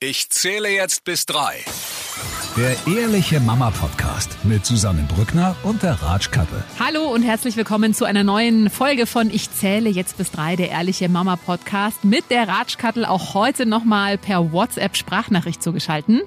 Ich zähle jetzt bis drei. Der Ehrliche Mama Podcast mit Susanne Brückner und der Ratschkattel. Hallo und herzlich willkommen zu einer neuen Folge von Ich zähle jetzt bis drei, der Ehrliche Mama Podcast mit der Ratschkattel auch heute nochmal per WhatsApp Sprachnachricht zugeschalten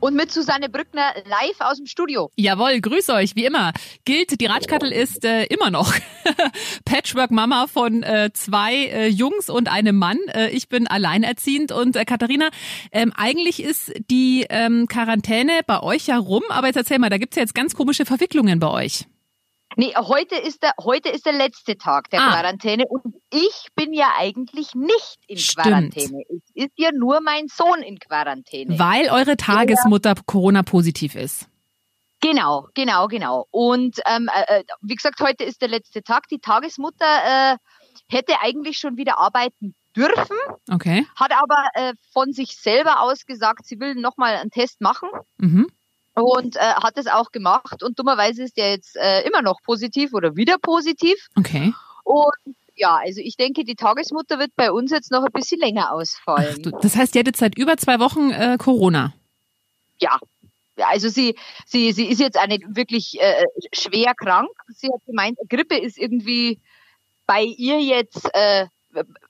und mit Susanne Brückner live aus dem Studio. Jawohl, grüß euch, wie immer. Gilt, die Ratschkattel ist äh, immer noch Patchwork-Mama von äh, zwei äh, Jungs und einem Mann. Äh, ich bin alleinerziehend und äh, Katharina, ähm, eigentlich ist die ähm, Quarantäne bei euch ja rum, aber jetzt erzähl mal, da gibt's ja jetzt ganz komische Verwicklungen bei euch. Nee, heute ist der, heute ist der letzte Tag der ah. Quarantäne und ich bin ja eigentlich nicht in Stimmt. Quarantäne. Es ist ja nur mein Sohn in Quarantäne. Weil eure Tagesmutter Corona-positiv ist. Genau, genau, genau. Und ähm, äh, äh, wie gesagt, heute ist der letzte Tag. Die Tagesmutter äh, hätte eigentlich schon wieder arbeiten dürfen, okay. hat aber äh, von sich selber aus gesagt, sie will nochmal einen Test machen. Mhm und äh, hat es auch gemacht und dummerweise ist er jetzt äh, immer noch positiv oder wieder positiv. Okay. Und ja, also ich denke, die Tagesmutter wird bei uns jetzt noch ein bisschen länger ausfallen. Du, das heißt, die hat jetzt seit über zwei Wochen äh, Corona. Ja. Also sie, sie, sie ist jetzt eine wirklich äh, schwer krank. Sie hat gemeint, Grippe ist irgendwie bei ihr jetzt äh,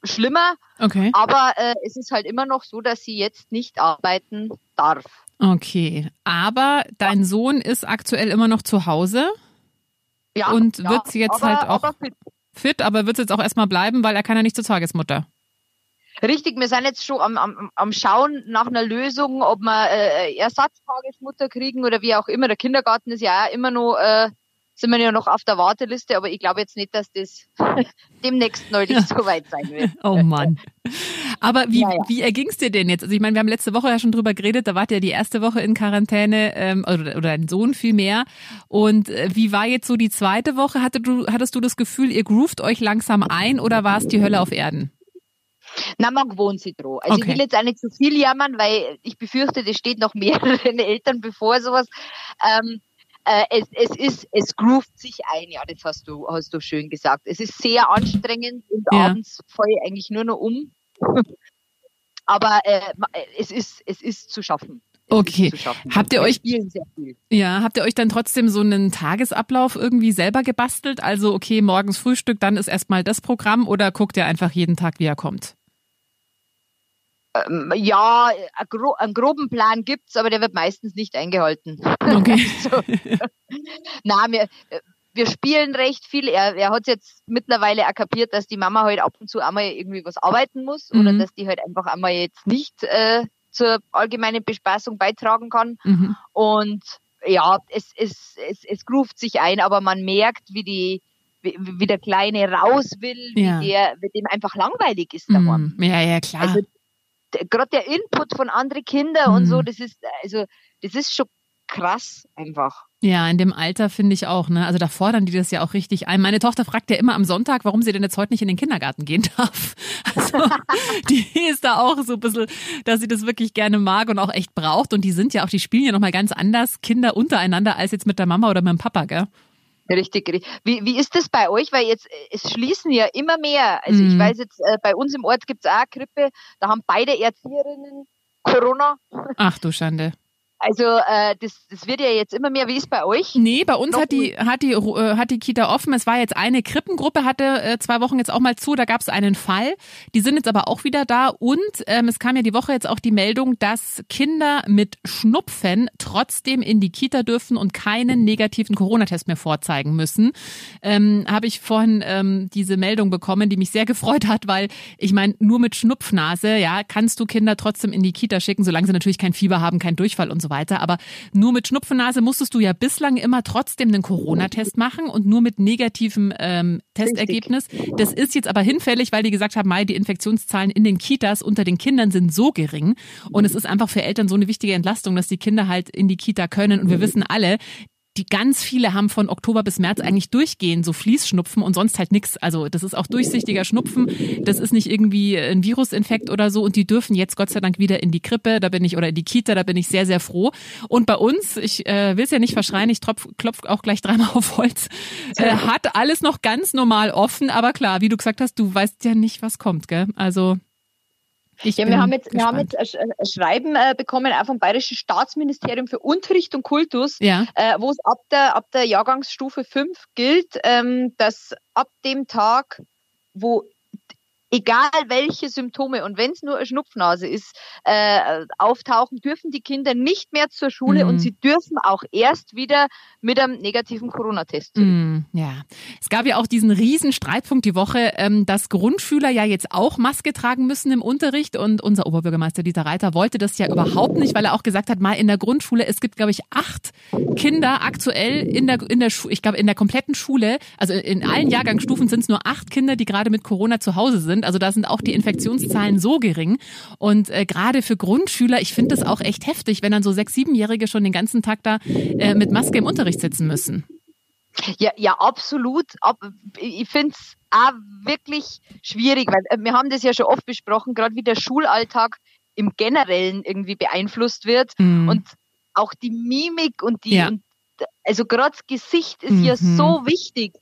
schlimmer. Okay. Aber äh, es ist halt immer noch so, dass sie jetzt nicht arbeiten darf. Okay, aber dein Sohn ist aktuell immer noch zu Hause. Ja, und ja, wird jetzt aber, halt auch aber fit. fit, aber wird es jetzt auch erstmal bleiben, weil er kann ja nicht zur Tagesmutter. Richtig, wir sind jetzt schon am, am, am Schauen nach einer Lösung, ob wir äh, Ersatztagesmutter kriegen oder wie auch immer. Der Kindergarten ist ja auch immer noch äh, sind wir ja noch auf der Warteliste, aber ich glaube jetzt nicht, dass das demnächst neulich so weit sein wird. Oh Mann. Aber wie, ja, ja. wie erging es dir denn jetzt? Also ich meine, wir haben letzte Woche ja schon drüber geredet, da wart ihr die erste Woche in Quarantäne ähm, oder, oder dein Sohn viel mehr. Und äh, wie war jetzt so die zweite Woche? Hattest du, hattest du das Gefühl, ihr groovt euch langsam ein oder war es die Hölle auf Erden? Na, man gewohnt sich dran. Also okay. ich will jetzt auch nicht zu viel jammern, weil ich befürchte, das steht noch mehreren Eltern bevor sowas. Ähm, äh, es, es ist, es groovt sich ein, ja, das hast du, hast du schön gesagt. Es ist sehr anstrengend und ja. abends falle ich eigentlich nur noch um. Aber äh, es ist, es ist zu schaffen. Okay. Habt ihr euch Ja, habt ihr euch dann trotzdem so einen Tagesablauf irgendwie selber gebastelt? Also okay, morgens Frühstück, dann ist erstmal das Programm oder guckt ihr einfach jeden Tag, wie er kommt? Ähm, ja, einen groben Plan gibt's, aber der wird meistens nicht eingehalten. Okay. so. Na, wir, wir spielen recht viel. Er, er hat jetzt mittlerweile kapiert, dass die Mama halt ab und zu einmal irgendwie was arbeiten muss mhm. oder dass die halt einfach einmal jetzt nicht äh, zur allgemeinen Bespaßung beitragen kann. Mhm. Und ja, es, es, es, es groovt sich ein, aber man merkt, wie die wie, wie der Kleine raus will, ja. wie der, wie dem einfach langweilig ist da mm, Ja, ja, klar. Also gerade der Input von anderen Kindern mhm. und so, mhm. das ist, also, das ist schon krass einfach. Ja, in dem Alter finde ich auch, ne? Also da fordern die das ja auch richtig ein. Meine Tochter fragt ja immer am Sonntag, warum sie denn jetzt heute nicht in den Kindergarten gehen darf. Also die ist da auch so ein bisschen, dass sie das wirklich gerne mag und auch echt braucht. Und die sind ja auch, die spielen ja nochmal ganz anders Kinder untereinander als jetzt mit der Mama oder mit dem Papa, gell? Richtig, richtig. Wie, wie ist das bei euch? Weil jetzt, es schließen ja immer mehr. Also mhm. ich weiß jetzt, äh, bei uns im Ort gibt es auch eine Krippe, da haben beide Erzieherinnen Corona. Ach du Schande. Also äh, das, das wird ja jetzt immer mehr. Wie ist bei euch? Nee, bei uns hat die, hat, die, äh, hat die Kita offen. Es war jetzt eine Krippengruppe, hatte äh, zwei Wochen jetzt auch mal zu. Da gab es einen Fall. Die sind jetzt aber auch wieder da. Und ähm, es kam ja die Woche jetzt auch die Meldung, dass Kinder mit Schnupfen trotzdem in die Kita dürfen und keinen negativen Corona-Test mehr vorzeigen müssen. Ähm, Habe ich vorhin ähm, diese Meldung bekommen, die mich sehr gefreut hat, weil ich meine, nur mit Schnupfnase, ja, kannst du Kinder trotzdem in die Kita schicken, solange sie natürlich kein Fieber haben, kein Durchfall und so weiter. Aber nur mit Schnupfennase musstest du ja bislang immer trotzdem einen Corona-Test machen und nur mit negativem ähm, Testergebnis. Das ist jetzt aber hinfällig, weil die gesagt haben, Mai, die Infektionszahlen in den Kitas unter den Kindern sind so gering. Und es ist einfach für Eltern so eine wichtige Entlastung, dass die Kinder halt in die Kita können. Und wir wissen alle, die ganz viele haben von Oktober bis März eigentlich durchgehend so Fließschnupfen und sonst halt nichts. Also das ist auch durchsichtiger Schnupfen. Das ist nicht irgendwie ein Virusinfekt oder so. Und die dürfen jetzt Gott sei Dank wieder in die Krippe, da bin ich, oder in die Kita, da bin ich sehr, sehr froh. Und bei uns, ich äh, will es ja nicht verschreien, ich klopf auch gleich dreimal auf Holz, äh, hat alles noch ganz normal offen. Aber klar, wie du gesagt hast, du weißt ja nicht, was kommt, gell? Also Ich Ja, wir haben jetzt, wir haben jetzt ein Schreiben äh, bekommen, auch vom Bayerischen Staatsministerium für Unterricht und Kultus, ja. äh, wo es ab der, ab der Jahrgangsstufe 5 gilt, ähm, dass ab dem Tag, wo egal welche Symptome und wenn es nur eine Schnupfnase ist, äh, auftauchen, dürfen die Kinder nicht mehr zur Schule Mhm. und sie dürfen auch erst wieder mit einem negativen Corona-Test. Mm, ja, es gab ja auch diesen riesen Streitpunkt die Woche, ähm, dass Grundschüler ja jetzt auch Maske tragen müssen im Unterricht und unser Oberbürgermeister Dieter Reiter wollte das ja überhaupt nicht, weil er auch gesagt hat, mal in der Grundschule, es gibt glaube ich acht Kinder aktuell in der in der Schu ich glaube in der kompletten Schule, also in allen Jahrgangsstufen sind es nur acht Kinder, die gerade mit Corona zu Hause sind. Also da sind auch die Infektionszahlen so gering und äh, gerade für Grundschüler, ich finde das auch echt heftig, wenn dann so sechs, siebenjährige schon den ganzen Tag da äh, mit Maske im Unterricht sitzen müssen. Ja, ja, absolut. Ab, ich finde es auch wirklich schwierig, weil äh, wir haben das ja schon oft besprochen, gerade wie der Schulalltag im Generellen irgendwie beeinflusst wird Mhm. und auch die Mimik und die, Ja. und, also gerade das Gesicht ist ja Mhm. so wichtig.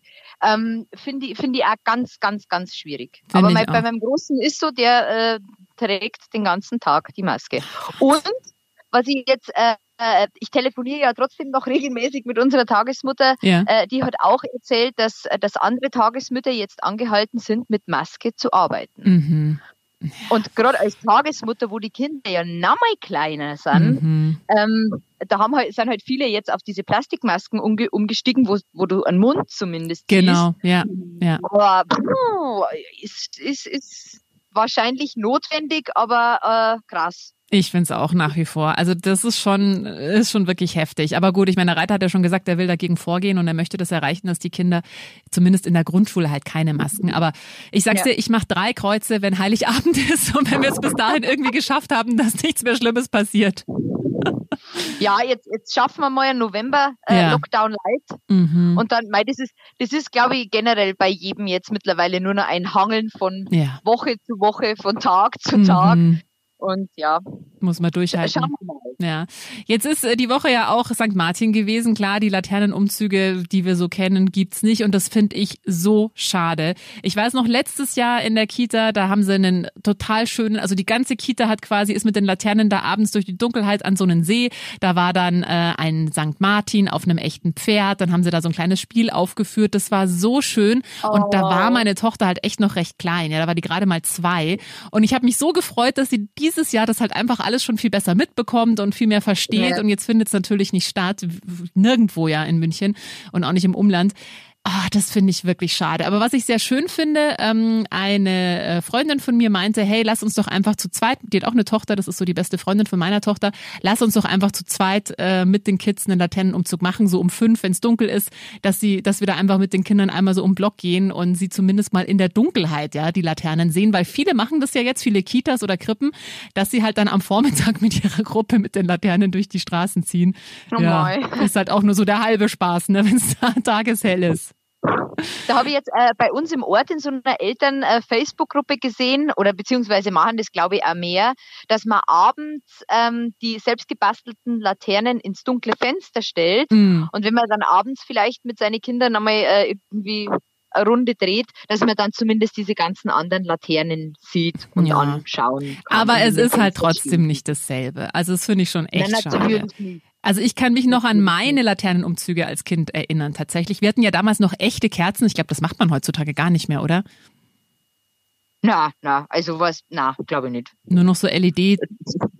Ähm, Finde ich, finde ich auch ganz, ganz, ganz schwierig. Find Aber mein, bei meinem Großen ist so, der äh, trägt den ganzen Tag die Maske. Und was ich jetzt, äh, äh, ich telefoniere ja trotzdem noch regelmäßig mit unserer Tagesmutter, Ja. äh, die hat auch erzählt, dass, äh, dass andere Tagesmütter jetzt angehalten sind, mit Maske zu arbeiten. Mhm. Und gerade als Tagesmutter, wo die Kinder ja noch mal kleiner sind, Mhm. ähm, da haben halt, sind halt viele jetzt auf diese Plastikmasken umge umgestiegen, wo, wo du einen Mund zumindest Genau, ja, siehst. ja. Aber puh, ist, ist, ist wahrscheinlich notwendig, aber äh, krass. Ich finde es auch nach wie vor. Also das ist schon, ist schon wirklich heftig. Aber gut, ich meine, der Reiter hat ja schon gesagt, er will dagegen vorgehen und er möchte das erreichen, dass die Kinder zumindest in der Grundschule halt keine Masken. Aber ich sag's Ja. dir, ich mache drei Kreuze, wenn Heiligabend ist und wenn wir es bis dahin irgendwie geschafft haben, dass nichts mehr Schlimmes passiert. Ja, jetzt, jetzt schaffen wir mal einen November äh, Ja. Lockdown Light. Mhm. Und dann, mei, das ist, das ist, glaube ich, generell bei jedem jetzt mittlerweile nur noch ein Hangeln von ja. Woche zu Woche, von Tag zu Tag. Mhm. Und ja, Muss man durchhalten. schauen wir mal. Ja, jetzt ist äh, die Woche ja auch St. Martin gewesen. Klar, die Laternenumzüge, die wir so kennen, gibt's nicht und das finde ich so schade. Ich weiß noch letztes Jahr in der Kita, da haben sie einen total schönen, also die ganze Kita hat quasi ist mit den Laternen da abends durch die Dunkelheit an so einen See. Da war dann äh, ein St. Martin auf einem echten Pferd. Dann haben sie da so ein kleines Spiel aufgeführt. Das war so schön und da war meine Tochter halt echt noch recht klein. Ja, da war die gerade mal zwei und ich habe mich so gefreut, dass sie dieses Jahr das halt einfach alles schon viel besser mitbekommt und viel mehr versteht. Ja. Und jetzt findet es natürlich nicht statt, nirgendwo ja in München und auch nicht im Umland. Ah, das finde ich wirklich schade. Aber was ich sehr schön finde, ähm, eine äh, Freundin von mir meinte, hey, lass uns doch einfach zu zweit, die hat auch eine Tochter, das ist so die beste Freundin von meiner Tochter, lass uns doch einfach zu zweit äh, mit den Kids einen Laternenumzug machen, so um fünf, wenn es dunkel ist, dass sie, dass wir da einfach mit den Kindern einmal so um den Block gehen und sie zumindest mal in der Dunkelheit ja die Laternen sehen, weil viele machen das ja jetzt, viele Kitas oder Krippen, dass sie halt dann am Vormittag mit ihrer Gruppe mit den Laternen durch die Straßen ziehen. Oh ja, ist halt auch nur so der halbe Spaß, ne, wenn es da tageshell ist. Da habe ich jetzt äh, bei uns im Ort in so einer Eltern-Facebook-Gruppe gesehen, oder beziehungsweise machen das, glaube ich, auch mehr, dass man abends ähm, die selbstgebastelten Laternen ins dunkle Fenster stellt. Mm. Und wenn man dann abends vielleicht mit seinen Kindern einmal äh, irgendwie Runde dreht, dass man dann zumindest diese ganzen anderen Laternen sieht und Ja. anschauen kann. Aber es ist halt trotzdem nicht dasselbe. Also das finde ich schon echt Nein, schade. Also ich kann mich noch an meine Laternenumzüge als Kind erinnern tatsächlich. Wir hatten ja damals noch echte Kerzen. Ich glaube, das macht man heutzutage gar nicht mehr, oder? Na, na, also was, na, glaube ich nicht. Nur noch so LED.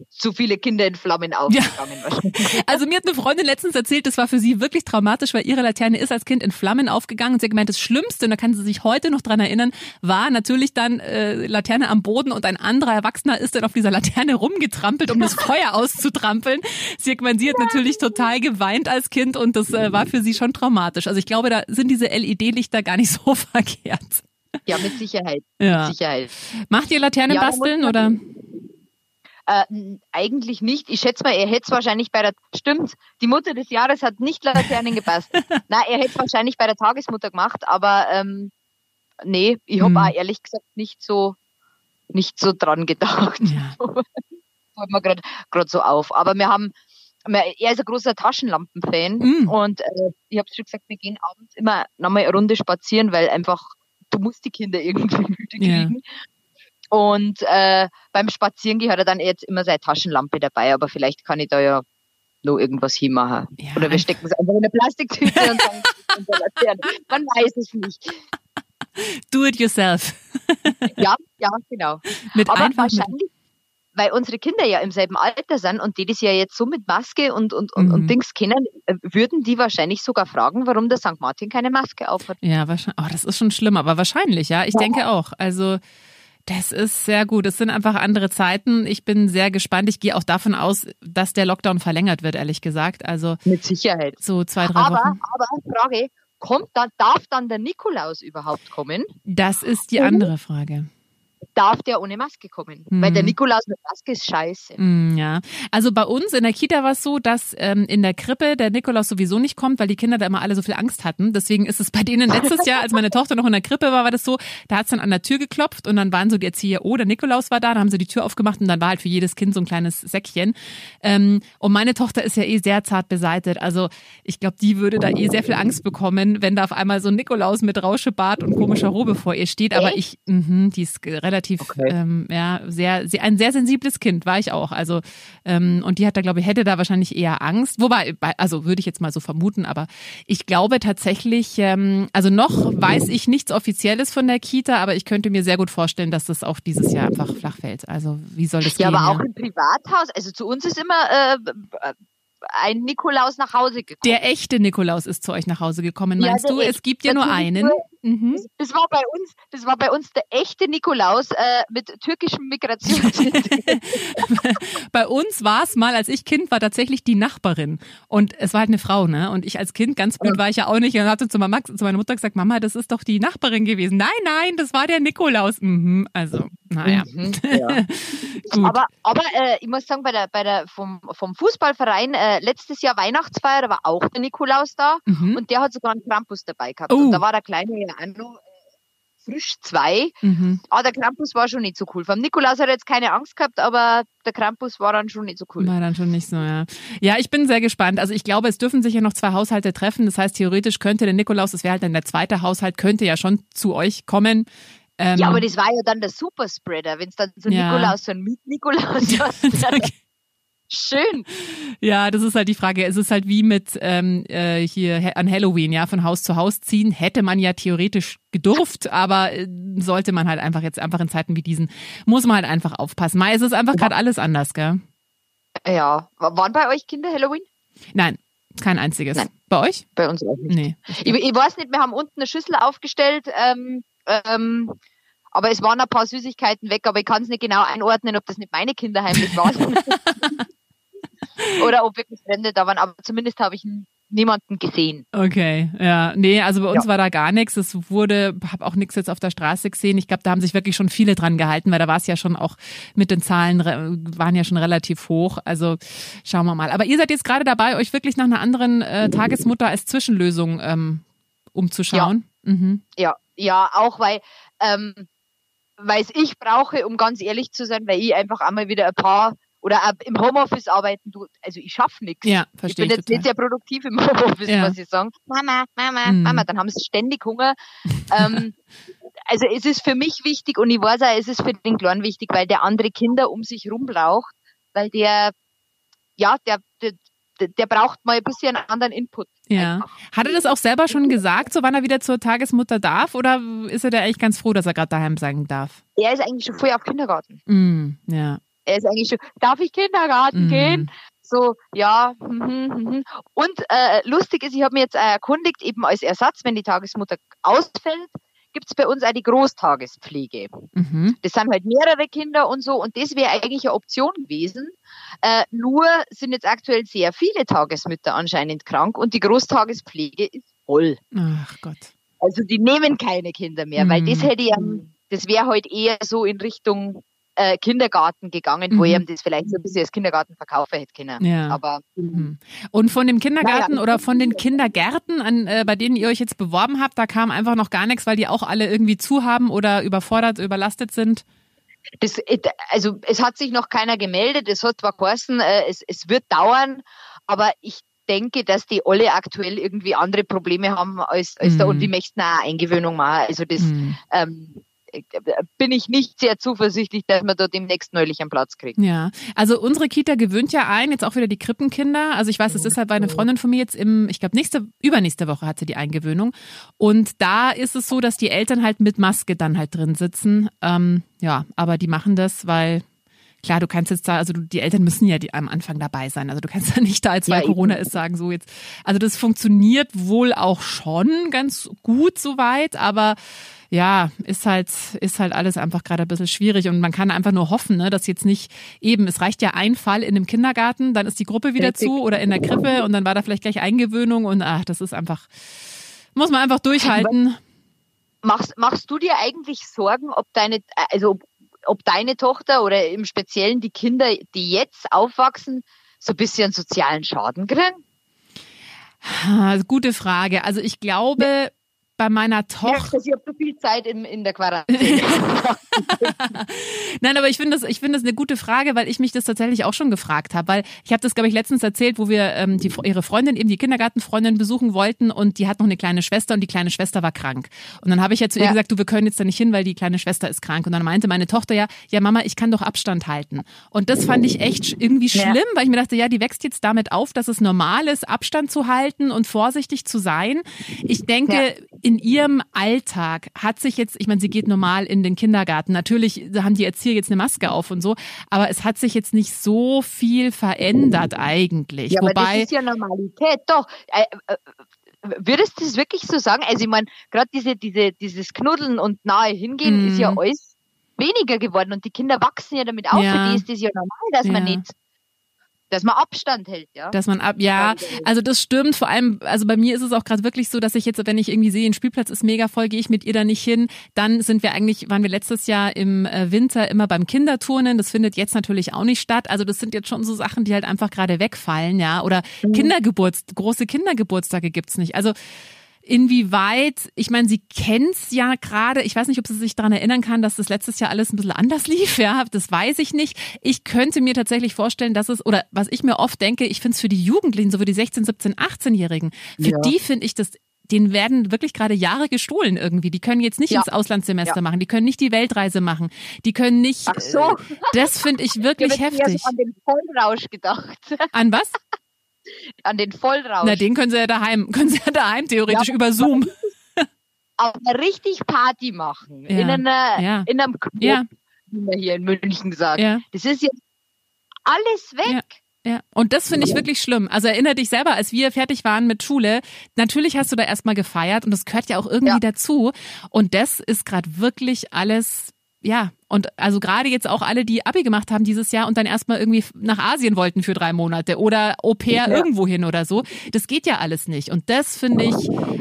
Zu viele Kinder in Flammen aufgegangen wahrscheinlich. Also mir hat eine Freundin letztens erzählt, das war für sie wirklich traumatisch, weil ihre Laterne ist als Kind in Flammen aufgegangen und sie hat gemeint, das Schlimmste, und da kann sie sich heute noch dran erinnern, war natürlich dann äh, Laterne am Boden und ein anderer Erwachsener ist dann auf dieser Laterne rumgetrampelt, um das Feuer auszutrampeln. Sie hat gemeint, sie hat natürlich total geweint als Kind und das äh, war für sie schon traumatisch. Also ich glaube, da sind diese LED-Lichter gar nicht so verkehrt. Ja, mit Sicherheit. Ja. Mit Sicherheit. Macht ihr Laternen Ja, oder? Äh, eigentlich nicht. Ich schätze mal, er hätte es wahrscheinlich bei der, stimmt, die Mutter des Jahres hat nicht Laternen gebastelt. Nein, er hätte es wahrscheinlich bei der Tagesmutter gemacht, aber ähm, nee, ich habe Hm. auch ehrlich gesagt nicht so, nicht so dran gedacht. Ja. Fällt mir gerade so auf. Aber wir haben, er ist ein großer Taschenlampen-Fan Mm. und äh, ich habe schon gesagt, wir gehen abends immer nochmal eine Runde spazieren, weil einfach, du musst die Kinder irgendwie müde Ja. kriegen. Und äh, beim Spazierengehen hat er dann jetzt immer seine Taschenlampe dabei, aber vielleicht kann ich da ja noch irgendwas hinmachen. Ja, Oder wir stecken es einfach in eine Plastiktüte und sagen, man weiß es nicht. Do it yourself. Ja, ja, genau. Mit Aber wahrscheinlich, weil unsere Kinder ja im selben Alter sind und die das ja jetzt so mit Maske und, und, und, Mhm. und Dings kennen, äh, würden die wahrscheinlich sogar fragen, warum der St. Martin keine Maske aufhat. Ja, wahrscheinlich. Oh, das ist schon schlimm, aber wahrscheinlich, ja. Ich Ja. denke auch. Also, das ist sehr gut. Es sind einfach andere Zeiten. Ich bin sehr gespannt. Ich gehe auch davon aus, dass der Lockdown verlängert wird, ehrlich gesagt. Also, Mit Sicherheit. so zwei, drei Aber, Wochen. aber Frage, kommt dann, darf dann der Nikolaus überhaupt kommen? Das ist die Mhm. andere Frage. Darf der ohne Maske kommen? Weil der Mhm. Nikolaus mit Maske ist scheiße. Mm, Ja, also bei uns in der Kita war es so, dass ähm, in der Krippe der Nikolaus sowieso nicht kommt, weil die Kinder da immer alle so viel Angst hatten. Deswegen ist es bei denen letztes Jahr, als meine Tochter noch in der Krippe war, war das so, da hat es dann an der Tür geklopft und dann waren so die Erzieher, oh, der Nikolaus war da, dann haben sie die Tür aufgemacht und dann war halt für jedes Kind so ein kleines Säckchen. Ähm, und meine Tochter ist ja eh sehr zart beseitet. Also ich glaube, die würde da eh sehr viel Angst bekommen, wenn da auf einmal so ein Nikolaus mit Rauschebart und komischer Robe vor ihr steht. Aber ich, mh, die ist relativ, Okay. ähm, ja, sehr, sehr, ein sehr sensibles Kind, war ich auch. Also, ähm, und die hat da, glaube ich, hätte da wahrscheinlich eher Angst. Wobei, bei- also würde ich jetzt mal so vermuten, aber ich glaube tatsächlich, ähm, also noch weiß ich nichts Offizielles von der Kita, aber ich könnte mir sehr gut vorstellen, dass das auch dieses Jahr einfach flach fällt. Also, wie soll das Ja, gehen? aber auch im Privathaus. Also zu uns ist immer äh, ein Nikolaus nach Hause gekommen. Der echte Nikolaus ist zu euch nach Hause gekommen, Ja, meinst der du? Es echte. gibt ja nur einen. Mhm. Das, war bei uns, das war bei uns der echte Nikolaus äh, mit türkischem Migrationshintergrund. Bei uns war es mal, als ich Kind war, tatsächlich die Nachbarin. Und es war halt eine Frau, ne? Und ich als Kind, ganz blöd war ich ja auch nicht, und hatte zu, Mama, zu meiner Mutter gesagt, Mama, das ist doch die Nachbarin gewesen. Nein, nein, das war der Nikolaus. Mhm. Also, naja. Mhm, ja. Aber, aber äh, ich muss sagen, bei der, bei der, vom, vom Fußballverein äh, letztes Jahr Weihnachtsfeier, da war auch der Nikolaus da mhm. und der hat sogar einen Krampus dabei gehabt. Oh. Und da war der Kleine noch äh, frisch zwei. Mhm. Aber der Krampus war schon nicht so cool. Vom Nikolaus hat er jetzt keine Angst gehabt, aber der Krampus war dann schon nicht so cool. War dann schon nicht so, ja. Ja, ich bin sehr gespannt. Also ich glaube, es dürfen sich ja noch zwei Haushalte treffen. Das heißt, theoretisch könnte der Nikolaus, das wäre halt dann der zweite Haushalt, könnte ja schon zu euch kommen. Ähm, Ja, aber das war ja dann der Superspreader, wenn es dann so Ja. Nikolaus, so ein Miet-Nikolaus hast. Schön. Ja, das ist halt die Frage. Es ist halt wie mit ähm, äh, hier an Halloween, ja, von Haus zu Haus ziehen. Hätte man ja theoretisch gedurft, aber äh, sollte man halt einfach jetzt einfach in Zeiten wie diesen, muss man halt einfach aufpassen. Es ist einfach gerade alles anders, gell? Ja, waren bei euch Kinder Halloween? Nein, kein einziges. Nein. Bei euch? Bei uns auch nicht. Nee. Ich, ich weiß nicht, wir haben unten eine Schüssel aufgestellt, ähm, ähm, aber es waren ein paar Süßigkeiten weg, aber ich kann es nicht genau einordnen, ob das nicht meine Kinder heimlich waren. Oder ob wirklich Fremde da waren, aber zumindest habe ich niemanden gesehen. Okay, ja. Nee, also bei uns Ja. war da gar nichts. Es wurde, habe auch nichts jetzt auf der Straße gesehen. Ich glaube, da haben sich wirklich schon viele dran gehalten, weil da war es ja schon auch mit den Zahlen, re- waren ja schon relativ hoch. Also schauen wir mal. Aber ihr seid jetzt gerade dabei, euch wirklich nach einer anderen äh, Tagesmutter als Zwischenlösung ähm, umzuschauen. Mhm. Ja, ja, auch weil ähm, weil es ich brauche, um ganz ehrlich zu sein, weil ich einfach einmal wieder ein paar oder im Homeoffice arbeiten tue. Also ich schaffe nichts. Ja, Ich verstehe bin ich jetzt total. nicht sehr produktiv im Homeoffice, Ja. was sie sagen. Mama, Mama, Mhm. Mama, dann haben sie ständig Hunger. ähm, also es ist für mich wichtig und ich weiß auch, es ist für den Kleinen wichtig, weil der andere Kinder um sich rum braucht, weil der, ja, der, der, der braucht mal ein bisschen einen anderen Input. Ja. einfach. Hat er das auch selber schon gesagt, so wann er wieder zur Tagesmutter darf? Oder ist er da eigentlich ganz froh, dass er gerade daheim sein darf? Er ist eigentlich schon vorher auf Kindergarten. Mm, ja. Er ist eigentlich schon, darf ich Kindergarten Mm. gehen? So, ja. mhm, mhm. Und äh, lustig ist, ich habe mir jetzt äh, erkundigt, eben als Ersatz, wenn die Tagesmutter ausfällt, gibt es bei uns auch die Großtagespflege. Mhm. Das sind halt mehrere Kinder und so und das wäre eigentlich eine Option gewesen. Äh, nur sind jetzt aktuell sehr viele Tagesmütter anscheinend krank und die Großtagespflege ist voll. Ach Gott. Also die nehmen keine Kinder mehr, weil Mhm. das hätte ja, das wäre halt eher so in Richtung äh, Kindergarten gegangen, wo Mhm. ich ihm das vielleicht so ein bisschen als Kindergarten verkaufen hätte können. Ja. Aber Mhm. Und von dem Kindergarten Naja. oder von den Kindergärten, an, äh, bei denen ihr euch jetzt beworben habt, da kam einfach noch gar nichts, weil die auch alle irgendwie zu haben oder überfordert, überlastet sind. das, also es hat sich noch keiner gemeldet. Es hat zwar geheißen, äh, es, es wird dauern, aber ich denke, dass die alle aktuell irgendwie andere Probleme haben als, als da Mhm. und die möchten auch eine Eingewöhnung machen. Also das, Mhm. ähm, bin ich nicht sehr zuversichtlich, dass man dort demnächst neulich einen Platz kriegt. Ja, also unsere Kita gewöhnt ja ein, jetzt auch wieder die Krippenkinder. Also ich weiß, es ist halt bei einer Freundin von mir jetzt im, ich glaube nächste, übernächste Woche hat sie die Eingewöhnung. Und da ist es so, dass die Eltern halt mit Maske dann halt drin sitzen. Ähm, ja, aber die machen das, weil klar, du kannst jetzt da, also die Eltern müssen ja die, am Anfang dabei sein. Also du kannst ja nicht da, als weil ja, Corona ist, sagen, so jetzt. Also das funktioniert wohl auch schon ganz gut soweit, aber ja, ist halt, ist halt alles einfach gerade ein bisschen schwierig und man kann einfach nur hoffen, ne, dass jetzt nicht eben, es reicht ja ein Fall in einem Kindergarten, dann ist die Gruppe wieder Richtig. zu oder in der Krippe und dann war da vielleicht gleich Eingewöhnung und ach, das ist einfach, muss man einfach durchhalten. Machst, machst du dir eigentlich Sorgen, ob deine, also ob deine Tochter oder im Speziellen die Kinder, die jetzt aufwachsen, so ein bisschen sozialen Schaden kriegen? Gute Frage. Also ich glaube, bei meiner Tochter. Ich habe so viel Zeit in, in der Quarantäne. Nein, aber ich finde das, ich finde das eine gute Frage, weil ich mich das tatsächlich auch schon gefragt habe, weil ich habe das, glaube ich, letztens erzählt, wo wir ähm, die, ihre Freundin, eben die Kindergartenfreundin besuchen wollten und die hat noch eine kleine Schwester und die kleine Schwester war krank. Und dann habe ich ja zu ihr gesagt, du, wir können jetzt da nicht hin, weil die kleine Schwester ist krank. Und dann meinte meine Tochter ja, ja Mama, ich kann doch Abstand halten. Und das fand ich echt irgendwie schlimm, ja. weil ich mir dachte, ja, die wächst jetzt damit auf, dass es normal ist, Abstand zu halten und vorsichtig zu sein. Ich denke, ja in ihrem Alltag hat sich jetzt, ich meine, sie geht normal in den Kindergarten. Natürlich haben die Erzieher jetzt eine Maske auf und so, aber es hat sich jetzt nicht so viel verändert eigentlich. Ja, Wobei, aber das ist ja Normalität. Doch. Äh, äh, würdest du es wirklich so sagen? Also ich meine, gerade diese, diese, dieses Knuddeln und nahe hingehen mm. ist ja mhm. alles weniger geworden und die Kinder wachsen ja damit auf. Ja. Für die ist das ja normal, dass ja. man nicht dass man Abstand hält, ja. Dass man ab, ja, also das stimmt. Vor allem, also bei mir ist es auch gerade wirklich so, dass ich jetzt, wenn ich irgendwie sehe, ein Spielplatz ist mega voll, gehe ich mit ihr da nicht hin. Dann sind wir eigentlich, waren wir letztes Jahr im äh, Winter immer beim Kinderturnen. Das findet jetzt natürlich auch nicht statt. Also das sind jetzt schon so Sachen, die halt einfach gerade wegfallen, ja. Oder mhm. Kindergeburts, große Kindergeburtstage gibt's nicht. Also inwieweit, ich meine, sie kennt's ja gerade, ich weiß nicht, ob sie sich daran erinnern kann, dass das letztes Jahr alles ein bisschen anders lief, ja, das weiß ich nicht. Ich könnte mir tatsächlich vorstellen, dass es, oder was ich mir oft denke, ich finde es für die Jugendlichen, so wie die 16, 17, 18-Jährigen, für ja. die finde ich das denen werden wirklich gerade Jahre gestohlen irgendwie. Die können jetzt nicht ja. ins Auslandssemester ja. machen, die können nicht die Weltreise machen, die können nicht. Ach so. Äh, das finde ich wirklich heftig. Ich an den Vollrausch gedacht. An was? an den Vollrausch. Na, den können sie ja daheim, können sie ja daheim theoretisch ja, über Zoom. Aber richtig Party machen. Ja. In, einer, ja. in einem Club, ja. wie man hier in München sagt. Das ist jetzt alles weg. Ja, und das finde ich wirklich schlimm. Also erinnere dich selber, als wir fertig waren mit Schule, natürlich hast du da erstmal gefeiert und das gehört ja auch irgendwie dazu. Und das ist gerade wirklich alles ja, und also gerade jetzt auch alle, die Abi gemacht haben dieses Jahr und dann erstmal irgendwie nach Asien wollten für drei Monate oder Au pair ja. irgendwo hin oder so. Das geht ja alles nicht. Und das finde ich,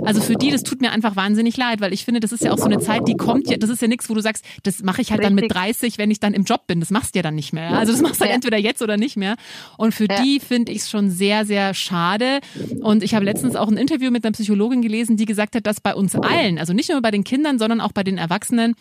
also für die, das tut mir einfach wahnsinnig leid, weil ich finde, das ist ja auch so eine Zeit, die kommt ja, das ist ja nichts, wo du sagst, das mache ich halt Richtig. dann mit 30, wenn ich dann im Job bin. Das machst du ja dann nicht mehr. Also das machst du halt entweder jetzt oder nicht mehr. Und für ja. die finde ich es schon sehr, sehr schade. Und ich habe letztens auch ein Interview mit einer Psychologin gelesen, die gesagt hat, dass bei uns allen, also nicht nur bei den Kindern, sondern auch bei den Erwachsenen,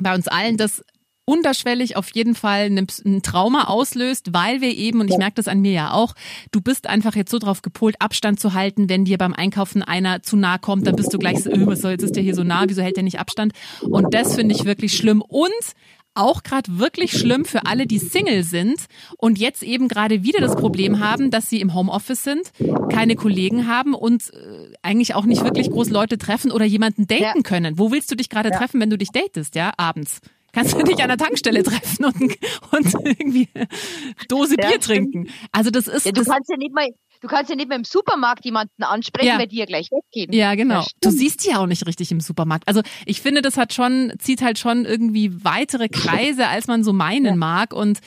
bei uns allen das unterschwellig auf jeden Fall ein Trauma auslöst, weil wir eben, und ich merke das an mir ja auch, du bist einfach jetzt so drauf gepolt, Abstand zu halten, wenn dir beim Einkaufen einer zu nah kommt, dann bist du gleich so, öh, was soll, jetzt ist der hier so nah, wieso hält der nicht Abstand? Und das finde ich wirklich schlimm. Und auch gerade wirklich schlimm für alle, die Single sind und jetzt eben gerade wieder das Problem haben, dass sie im Homeoffice sind, keine Kollegen haben und äh, eigentlich auch nicht wirklich groß Leute treffen oder jemanden daten ja. können. Wo willst du dich gerade ja. treffen, wenn du dich datest, ja, abends? Kannst du dich an der Tankstelle treffen und, und irgendwie Dose ja, Bier trinken? Also das ist. Du das, kannst ja nicht mal Du kannst ja nicht mehr im Supermarkt jemanden ansprechen, ja. weil die ja gleich weggehen. Ja, genau. Du siehst die ja auch nicht richtig im Supermarkt. Also ich finde, das hat schon, zieht halt schon irgendwie weitere Kreise, als man so meinen ja. mag. Und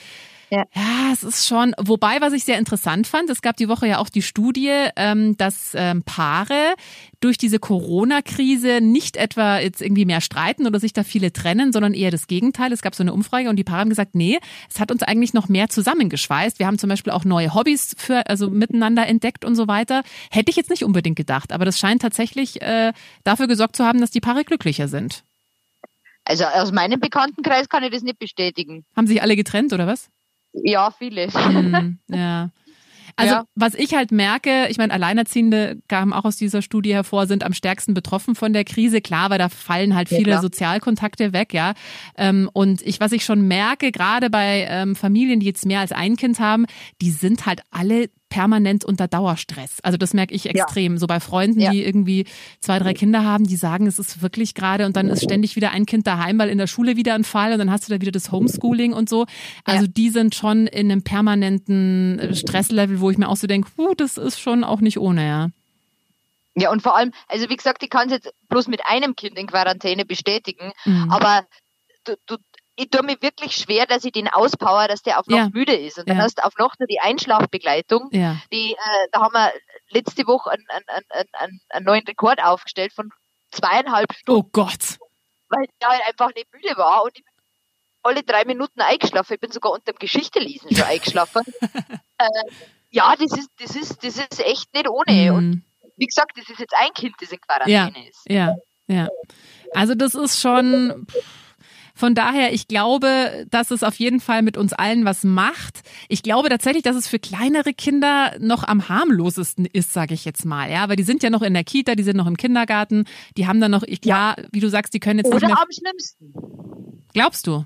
ja. ja, es ist schon, wobei, was ich sehr interessant fand, es gab die Woche ja auch die Studie, ähm, dass ähm, Paare durch diese Corona-Krise nicht etwa jetzt irgendwie mehr streiten oder sich da viele trennen, sondern eher das Gegenteil. Es gab so eine Umfrage und die Paare haben gesagt, nee, es hat uns eigentlich noch mehr zusammengeschweißt. Wir haben zum Beispiel auch neue Hobbys für, also miteinander entdeckt und so weiter. Hätte ich jetzt nicht unbedingt gedacht, aber das scheint tatsächlich äh, dafür gesorgt zu haben, dass die Paare glücklicher sind. Also aus meinem Bekanntenkreis kann ich das nicht bestätigen. Haben sich alle getrennt oder was? Ja, viele. Mm, ja. Also Ja. was ich halt merke, ich meine, Alleinerziehende kamen auch aus dieser Studie hervor, sind am stärksten betroffen von der Krise. Klar, weil da fallen halt Ja, viele klar. Sozialkontakte weg, ja. Ähm, und ich, was ich schon merke, gerade bei ähm, Familien, die jetzt mehr als ein Kind haben, die sind halt alle permanent unter Dauerstress. Also das merke ich extrem. So bei Freunden, Ja. die irgendwie zwei, drei Kinder haben, die sagen, es ist wirklich gerade und dann ist ständig wieder ein Kind daheim, weil in der Schule wieder ein Fall und dann hast du da wieder das Homeschooling und so. Also Ja. die sind schon in einem permanenten äh, Stresslevel, wo ich mir auch so denke, das ist schon auch nicht ohne, ja. Ja, und vor allem, also wie gesagt, ich kann es jetzt bloß mit einem Kind in Quarantäne bestätigen, Mhm. aber du, du, ich tue mir wirklich schwer, dass ich den auspower, dass der auf noch Ja. müde ist. Und dann Ja. hast du auf noch nur die Einschlafbegleitung. Ja. Die, äh, da haben wir letzte Woche einen, einen, einen, einen, neuen Rekord aufgestellt von zweieinhalb Stunden, Oh Gott. weil ich halt einfach nicht müde war und ich bin alle drei Minuten eingeschlafen. Ich bin sogar unter dem Geschichtetlesen schon eingeschlafen. äh, ja, das ist, das ist, das ist echt nicht ohne. Und Mhm. wie gesagt, das ist jetzt ein Kind, das in Quarantäne ist. Ja, ja. Also das ist schon. Von daher, ich glaube, dass es auf jeden Fall mit uns allen was macht. Ich glaube tatsächlich, dass es für kleinere Kinder noch am harmlosesten ist, sage ich jetzt mal. Ja, weil die sind ja noch in der Kita, die sind noch im Kindergarten, die haben dann noch, ich, klar, wie du sagst, die können jetzt nicht Oder mehr. am schlimmsten. Glaubst du?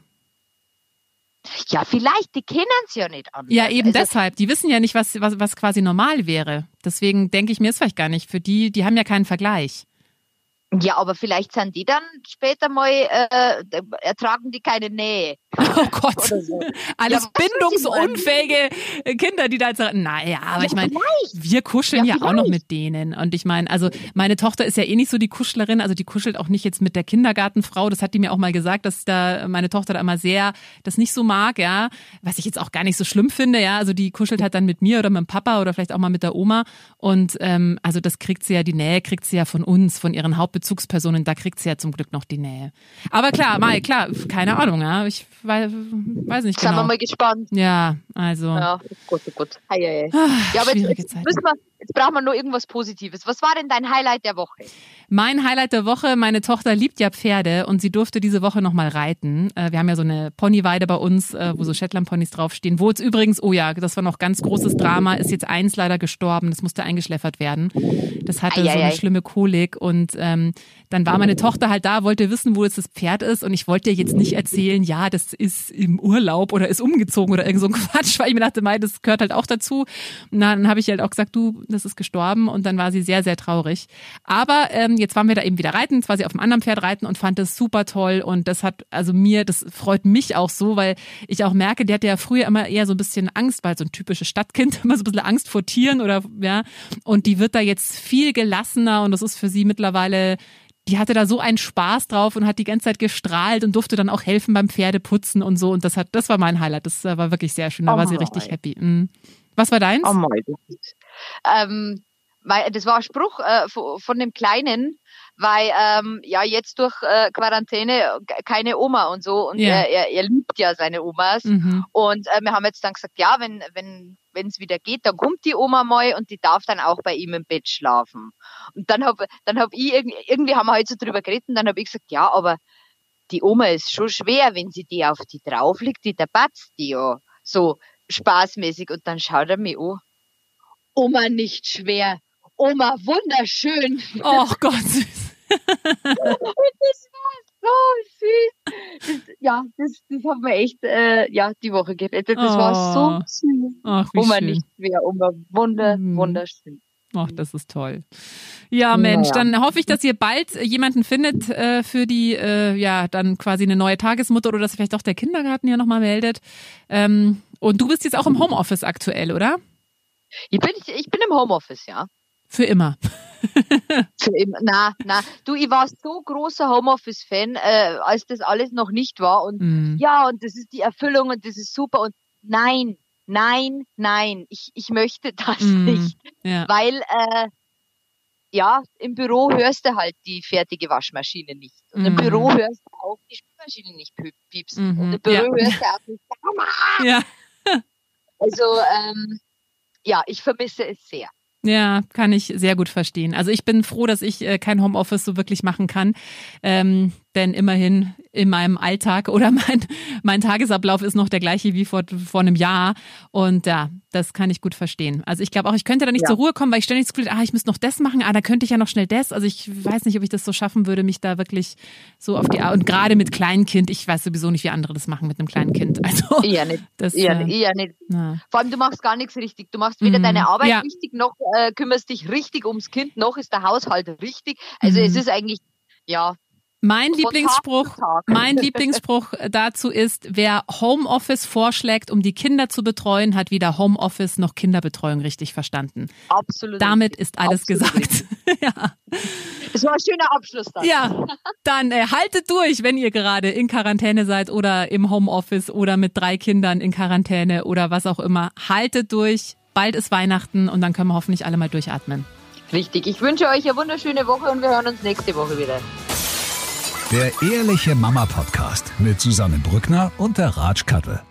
Ja, vielleicht, die kennen es ja nicht anders. Ja, eben also, deshalb. Die wissen ja nicht, was, was, was quasi normal wäre. Deswegen denke ich mir, ist vielleicht gar nicht. Für die, die haben ja keinen Vergleich. Ja, aber vielleicht sind die dann später mal, äh, ertragen die keine Nähe. Oh Gott. So. Alles Ja, bindungsunfähige Kinder, die da jetzt sagen, naja, aber ich meine, wir kuscheln ja, Ja, auch noch mit denen. Und ich meine, also meine Tochter ist ja eh nicht so die Kuschlerin, also die kuschelt auch nicht jetzt mit der Kindergartenfrau. Das hat die mir auch mal gesagt, dass da meine Tochter da immer sehr das nicht so mag, ja. Was ich jetzt auch gar nicht so schlimm finde, ja. Also die kuschelt halt dann mit mir oder mit dem Papa oder vielleicht auch mal mit der Oma. Und ähm, also das kriegt sie ja, die Nähe kriegt sie ja von uns, von ihren Hauptbezugspersonen, da kriegt sie ja zum Glück noch die Nähe. Aber klar, Mai, klar, keine Ahnung, ja. Ich weiß, weiß nicht Sind wir genau. mal gespannt. Ja, also. Ja, gut, gut. Ei, ei, ei. ah, Ja, aber jetzt, jetzt, müssen wir, jetzt brauchen wir nur irgendwas Positives. Was war denn dein Highlight der Woche? Mein Highlight der Woche, meine Tochter liebt ja Pferde und sie durfte diese Woche nochmal reiten. Äh, Wir haben ja so eine Ponyweide bei uns, äh, wo so Shetland-Ponys draufstehen. Wo jetzt übrigens, oh ja, das war noch ganz großes Drama, ist jetzt eins leider gestorben, das musste eingeschläfert werden. Das hatte so eine Eieiei. schlimme Kolik und ähm, dann war meine Tochter halt da, wollte wissen, wo jetzt das Pferd ist und ich wollte ihr jetzt nicht erzählen, ja, das ist im Urlaub oder ist umgezogen oder irgend so ein Quatsch, weil ich mir dachte, mei, das gehört halt auch dazu. Und dann habe ich halt auch gesagt, du, das ist gestorben und dann war sie sehr, sehr traurig. Aber ähm, jetzt waren wir da eben wieder reiten, jetzt war sie auf einem anderen Pferd reiten und fand das super toll und das hat, also mir, das freut mich auch so, weil ich auch merke, die hatte ja früher immer eher so ein bisschen Angst, weil so ein typisches Stadtkind immer so ein bisschen Angst vor Tieren oder ja und die wird da jetzt viel gelassener und das ist für sie mittlerweile die hatte da so einen Spaß drauf und hat die ganze Zeit gestrahlt und durfte dann auch helfen beim Pferdeputzen und so. Und das hat, das war mein Highlight. Das war wirklich sehr schön. Da Oh war sie richtig happy. Mhm. Was war deins? Oh mein Gott. Ähm, weil, das war ein Spruch äh, von, von dem Kleinen, weil ähm, ja jetzt durch äh, Quarantäne keine Oma und so und Ja. er, er, er liebt ja seine Omas Mhm. und äh, wir haben jetzt dann gesagt, ja, wenn wenn wenn es wieder geht, dann kommt die Oma mal und die darf dann auch bei ihm im Bett schlafen. Und dann hab dann hab ich irgendwie, irgendwie haben wir halt so drüber geredet und dann hab ich gesagt, ja, aber die Oma ist schon schwer, wenn sie die auf die drauf liegt, die der batzt die ja so spaßmäßig und dann schaut er mich an. Oma nicht schwer, Oma wunderschön. Oh Gott, süß. Und das war so süß. Das, ja, das, das hat mir echt äh, ja, die Woche gerettet. Das Oh. war so süß. Ach, Oma schön. nicht schwer, Oma wunder, Mhm. wunderschön. Ach, das ist toll. Ja, Mensch, Naja. dann hoffe ich, dass ihr bald äh, jemanden findet äh, für die, äh, ja, dann quasi eine neue Tagesmutter oder dass vielleicht auch der Kindergarten ja nochmal meldet. Ähm, und du bist jetzt auch im Homeoffice aktuell, oder? Ich bin, ich bin im Homeoffice, ja. Für immer. Für immer. Na, na. Du, ich war so großer Homeoffice-Fan, äh, als das alles noch nicht war. Und Mhm. ja, und das ist die Erfüllung und das ist super. Und nein, nein, nein, ich, ich möchte das Mhm. nicht. Ja. Weil, äh, ja, im Büro hörst du halt die fertige Waschmaschine nicht. Und im Mhm. Büro hörst du auch die Spülmaschine nicht piep- piepsen. Mhm. Und im Büro Ja. hörst du auch nicht Mama. ja. Also, ähm, ja, ich vermisse es sehr. Ja, kann ich sehr gut verstehen. Also ich bin froh, dass ich äh, kein Homeoffice so wirklich machen kann. Ähm, denn immerhin in meinem Alltag oder mein, mein Tagesablauf ist noch der gleiche wie vor, vor einem Jahr. Und ja, das kann ich gut verstehen. Also ich glaube auch, ich könnte da nicht ja. zur Ruhe kommen, weil ich ständig das Gefühl, ah, ich müsste noch das machen, ah, da könnte ich ja noch schnell das. Also ich weiß nicht, ob ich das so schaffen würde, mich da wirklich so auf die und gerade mit kleinem Kind, ich weiß sowieso nicht, wie andere das machen mit einem kleinen Kind. Also eher nicht. Das, eher, äh, eher nicht. Na. Vor allem, du machst gar nichts richtig. Du machst weder mhm. deine Arbeit ja. richtig, noch äh, kümmerst dich richtig ums Kind, noch ist der Haushalt richtig. Also mhm. es ist eigentlich, ja, mein Lieblingsspruch, mein Lieblingsspruch dazu ist, wer Homeoffice vorschlägt, um die Kinder zu betreuen, hat weder Homeoffice noch Kinderbetreuung richtig verstanden. Absolut. Damit ist alles Absolut gesagt. ja. Das war ein schöner Abschluss dann. Ja, dann äh, haltet durch, wenn ihr gerade in Quarantäne seid oder im Homeoffice oder mit drei Kindern in Quarantäne oder was auch immer. Haltet durch. Bald ist Weihnachten und dann können wir hoffentlich alle mal durchatmen. Richtig. Ich wünsche euch eine wunderschöne Woche und wir hören uns nächste Woche wieder. Der Ehrliche Mama Podcast mit Susanne Brückner und der Ratsch Kattel.